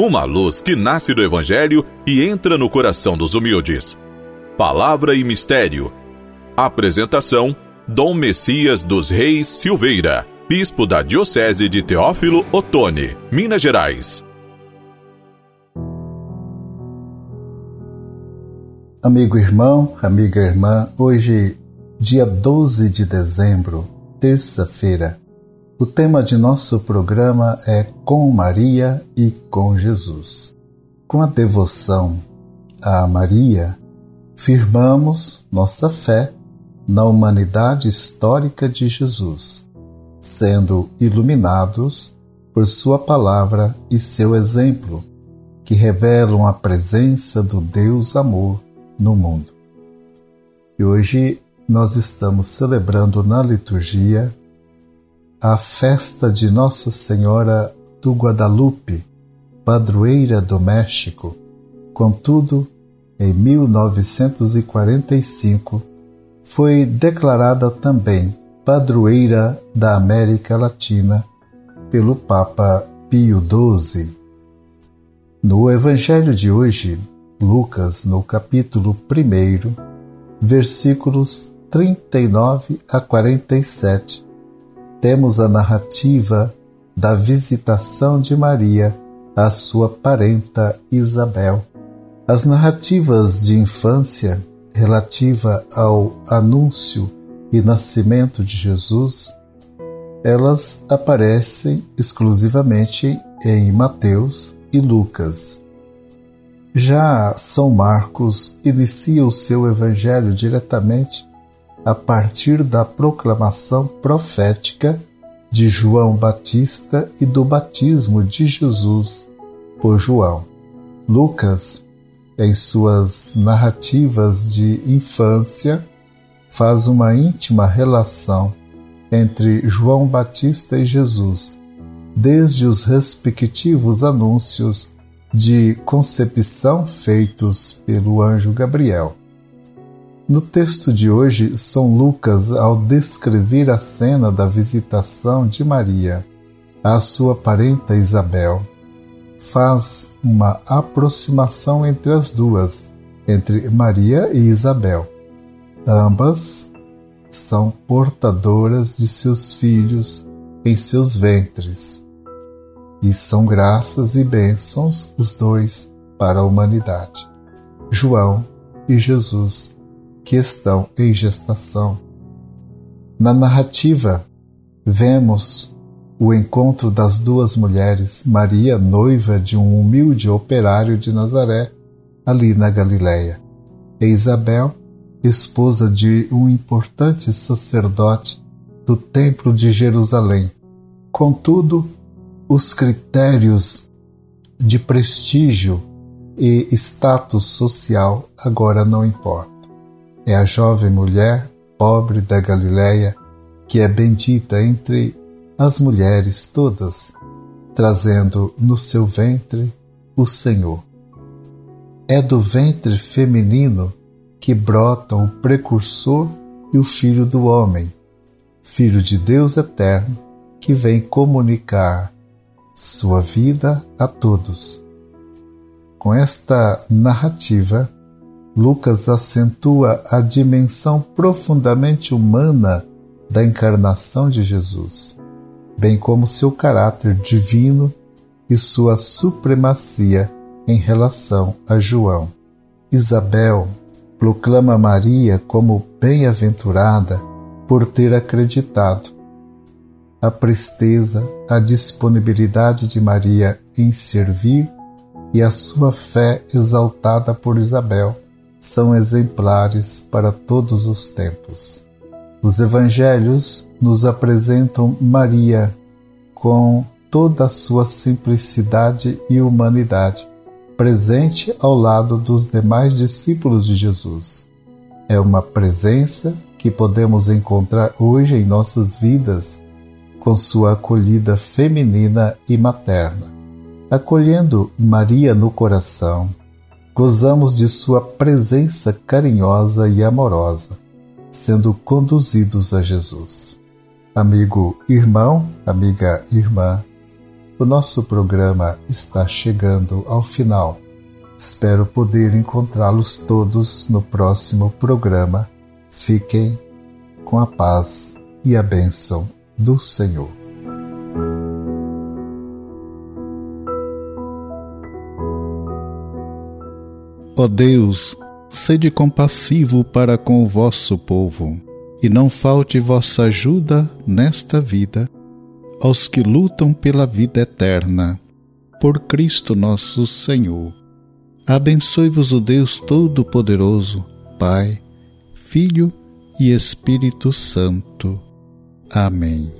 uma luz que nasce do Evangelho e entra no coração dos humildes. Palavra e Mistério. Apresentação: Dom Messias dos Reis Silveira, Bispo da Diocese de Teófilo Otoni, Minas Gerais. Amigo irmão, amiga irmã, hoje, dia 12 de dezembro, terça-feira, o tema de nosso programa é Com Maria e com Jesus. Com a devoção a Maria, firmamos nossa fé na humanidade histórica de Jesus, sendo iluminados por Sua palavra e seu exemplo, que revelam a presença do Deus Amor no mundo. E hoje nós estamos celebrando na liturgia a festa de Nossa Senhora do Guadalupe, padroeira do México. Contudo, em 1945, foi declarada também padroeira da América Latina pelo Papa Pio XII. No Evangelho de hoje, Lucas, no capítulo 1, versículos 39 a 47, temos a narrativa da visitação de Maria à sua parenta Isabel. As narrativas de infância relativa ao anúncio e nascimento de Jesus, elas aparecem exclusivamente em Mateus e Lucas. Já São Marcos inicia o seu evangelho diretamente a partir da proclamação profética de João Batista e do batismo de Jesus por João. Lucas, em suas narrativas de infância, faz uma íntima relação entre João Batista e Jesus, desde os respectivos anúncios de concepção feitos pelo anjo Gabriel no texto de hoje, São Lucas, ao descrever a cena da visitação de Maria à sua parenta Isabel, faz uma aproximação entre as duas, entre Maria e Isabel. Ambas são portadoras de seus filhos em seus ventres, e são graças e bênçãos os dois para a humanidade. João e Jesus que estão em gestação. Na narrativa, vemos o encontro das duas mulheres, Maria, noiva de um humilde operário de Nazaré, ali na Galiléia, e Isabel, esposa de um importante sacerdote do Templo de Jerusalém. Contudo, os critérios de prestígio e status social agora não importam é a jovem mulher pobre da Galiléia que é bendita entre as mulheres todas, trazendo no seu ventre o Senhor. É do ventre feminino que brotam o precursor e o Filho do Homem, Filho de Deus eterno, que vem comunicar sua vida a todos. Com esta narrativa, Lucas acentua a dimensão profundamente humana da encarnação de Jesus, bem como seu caráter divino e sua supremacia em relação a João. Isabel proclama Maria como bem-aventurada por ter acreditado. A presteza, a disponibilidade de Maria em servir e a sua fé exaltada por Isabel são exemplares para todos os tempos. Os evangelhos nos apresentam Maria com toda a sua simplicidade e humanidade, presente ao lado dos demais discípulos de Jesus. É uma presença que podemos encontrar hoje em nossas vidas com sua acolhida feminina e materna. Acolhendo Maria no coração, gozamos de Sua presença carinhosa e amorosa, sendo conduzidos a Jesus. Amigo irmão, amiga irmã, O nosso programa está chegando ao final. Espero poder encontrá-los todos no próximo programa. Fiquem com a paz e a bênção do Senhor. Ó Deus, sede compassivo para com o vosso povo, e não falte vossa ajuda nesta vida aos que lutam pela vida eterna. Por Cristo nosso Senhor. Abençoe-vos o Deus Todo-Poderoso, Pai, Filho e Espírito Santo. Amém.